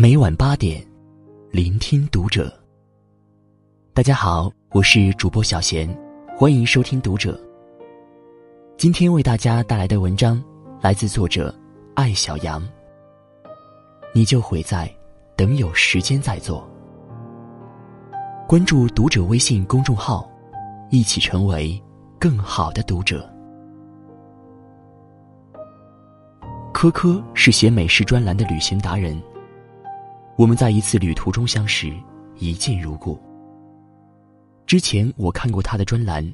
每晚八点，聆听读者。大家好，我是主播小贤，欢迎收听读者。今天为大家带来的文章来自作者艾小羊。你就毁在等有时间再做。关注读者微信公众号，一起成为更好的读者。科科是写美食专栏的旅行达人。我们在一次旅途中相识，一见如故。之前我看过他的专栏，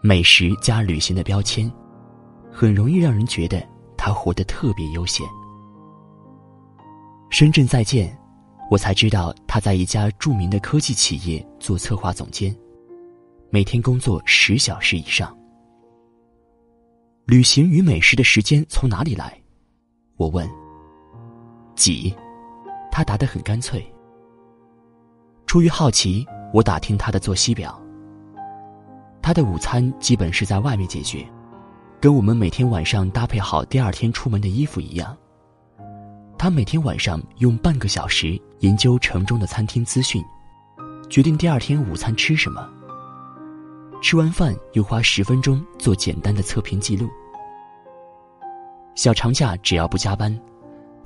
美食加旅行的标签，很容易让人觉得他活得特别悠闲。深圳再见，我才知道他在一家著名的科技企业做策划总监，每天工作十小时以上。旅行与美食的时间从哪里来？我问。挤。他答得很干脆。出于好奇，我打听他的作息表。他的午餐基本是在外面解决，跟我们每天晚上搭配好第二天出门的衣服一样。他每天晚上用半个小时研究城中的餐厅资讯，决定第二天午餐吃什么。吃完饭又花十分钟做简单的测评记录。小长假只要不加班。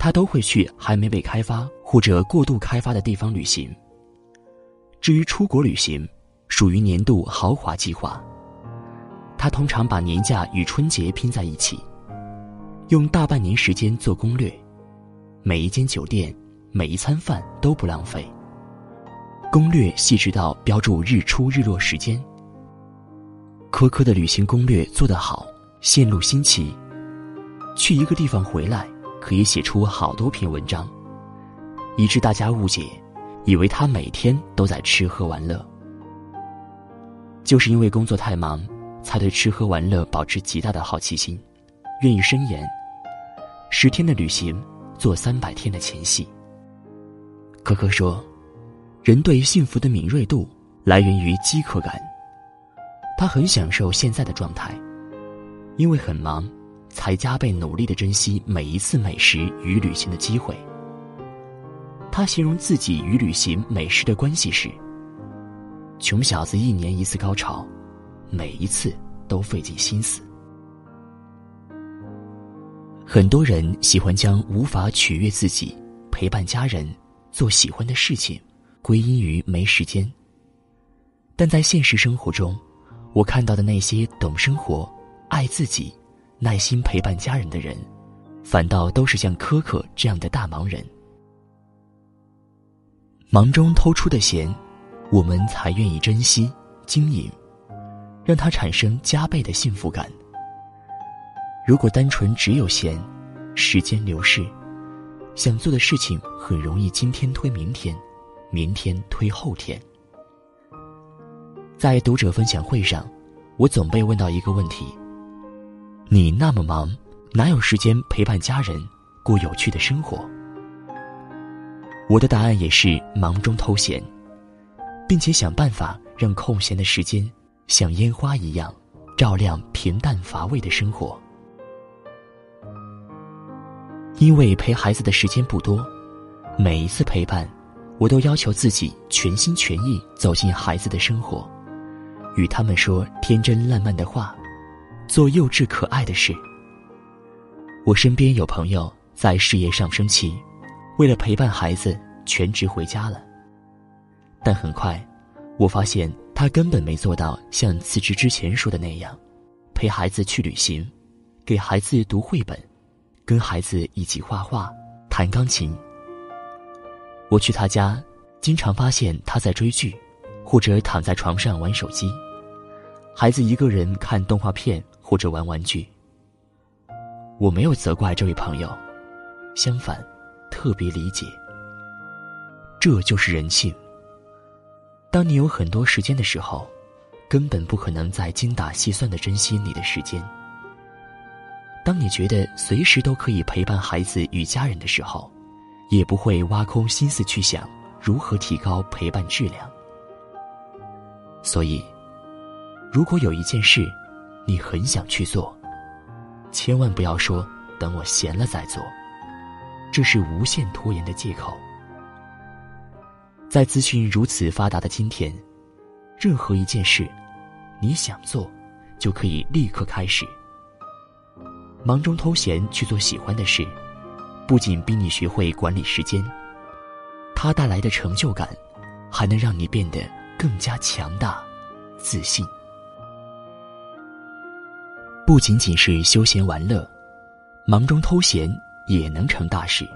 他都会去还没被开发或者过度开发的地方旅行。至于出国旅行，属于年度豪华计划。他通常把年假与春节拼在一起，用大半年时间做攻略，每一间酒店、每一餐饭都不浪费。攻略细致到标注日出日落时间。苛刻的旅行攻略做得好，线路新奇。去一个地方回来。可以写出好多篇文章，以致大家误解，以为他每天都在吃喝玩乐。就是因为工作太忙，才对吃喝玩乐保持极大的好奇心，愿意深研。十天的旅行，做三百天的前戏。可可说，人对于幸福的敏锐度来源于饥渴感。他很享受现在的状态，因为很忙。才加倍努力的珍惜每一次美食与旅行的机会。他形容自己与旅行、美食的关系是：穷小子一年一次高潮，每一次都费尽心思。很多人喜欢将无法取悦自己、陪伴家人、做喜欢的事情，归因于没时间。但在现实生活中，我看到的那些懂生活、爱自己。耐心陪伴家人的人，反倒都是像苛刻这样的大忙人。忙中偷出的闲，我们才愿意珍惜经营，让它产生加倍的幸福感。如果单纯只有闲，时间流逝，想做的事情很容易今天推明天，明天推后天。在读者分享会上，我总被问到一个问题。你那么忙，哪有时间陪伴家人，过有趣的生活？我的答案也是忙中偷闲，并且想办法让空闲的时间像烟花一样，照亮平淡乏味的生活。因为陪孩子的时间不多，每一次陪伴，我都要求自己全心全意走进孩子的生活，与他们说天真烂漫的话。做幼稚可爱的事。我身边有朋友在事业上升期，为了陪伴孩子，全职回家了。但很快，我发现他根本没做到像辞职之前说的那样，陪孩子去旅行，给孩子读绘本，跟孩子一起画画、弹钢琴。我去他家，经常发现他在追剧，或者躺在床上玩手机，孩子一个人看动画片。或者玩玩具，我没有责怪这位朋友，相反，特别理解。这就是人性。当你有很多时间的时候，根本不可能再精打细算的珍惜你的时间。当你觉得随时都可以陪伴孩子与家人的时候，也不会挖空心思去想如何提高陪伴质量。所以，如果有一件事，你很想去做，千万不要说等我闲了再做，这是无限拖延的借口。在资讯如此发达的今天，任何一件事，你想做，就可以立刻开始。忙中偷闲去做喜欢的事，不仅逼你学会管理时间，它带来的成就感，还能让你变得更加强大、自信。不仅仅是休闲玩乐，忙中偷闲也能成大事。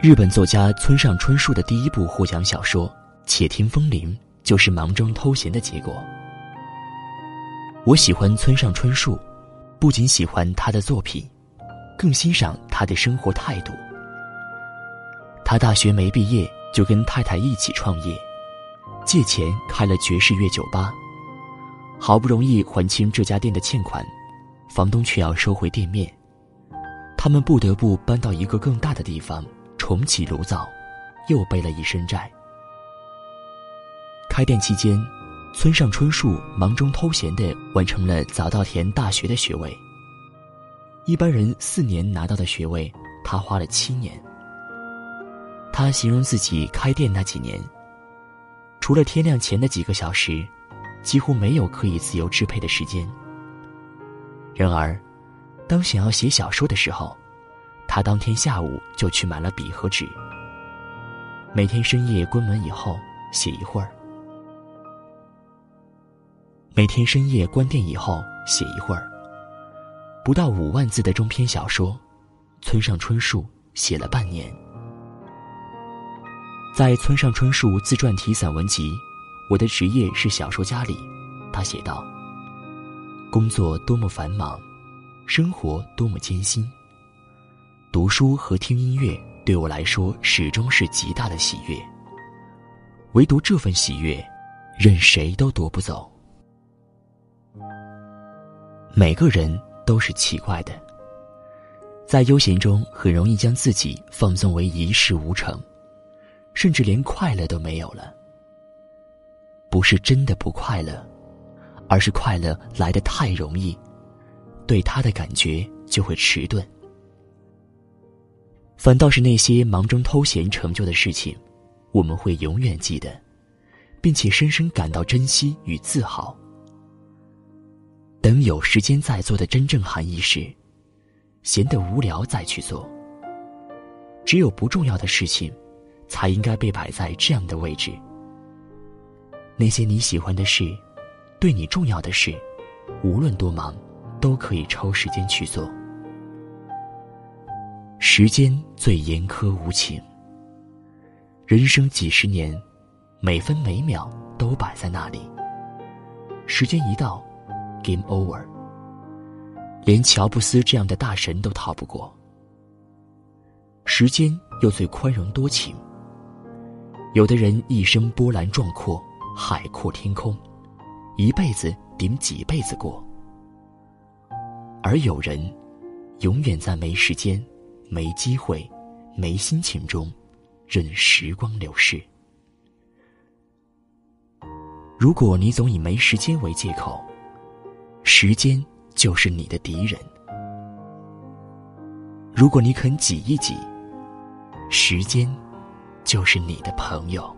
日本作家村上春树的第一部获奖小说《且听风铃》就是忙中偷闲的结果。我喜欢村上春树。不仅喜欢他的作品，更欣赏他的生活态度。他大学没毕业就跟太太一起创业，借钱开了爵士乐酒吧，好不容易还清这家店的欠款，房东却要收回店面，他们不得不搬到一个更大的地方重启炉灶，又背了一身债。开店期间。村上春树忙中偷闲地完成了早稻田大学的学位。一般人四年拿到的学位，他花了七年。他形容自己开店那几年，除了天亮前的几个小时，几乎没有可以自由支配的时间。然而，当想要写小说的时候，他当天下午就去买了笔和纸，每天深夜关门以后写一会儿。每天深夜关店以后写一会儿。不到五万字的中篇小说，村上春树写了半年。在村上春树自传体散文集《我的职业是小说家》里，他写道：“工作多么繁忙，生活多么艰辛。读书和听音乐对我来说始终是极大的喜悦。唯独这份喜悦，任谁都夺不走。”每个人都是奇怪的，在悠闲中很容易将自己放纵为一事无成，甚至连快乐都没有了。不是真的不快乐，而是快乐来得太容易，对他的感觉就会迟钝。反倒是那些忙中偷闲成就的事情，我们会永远记得，并且深深感到珍惜与自豪。等有时间再做的真正含义是，闲得无聊再去做。只有不重要的事情，才应该被摆在这样的位置。那些你喜欢的事，对你重要的事，无论多忙，都可以抽时间去做。时间最严苛无情，人生几十年，每分每秒都摆在那里。时间一到。Game over，连乔布斯这样的大神都逃不过。时间又最宽容多情。有的人一生波澜壮阔，海阔天空，一辈子顶几辈子过；而有人，永远在没时间、没机会、没心情中，任时光流逝。如果你总以没时间为借口，时间就是你的敌人。如果你肯挤一挤，时间就是你的朋友。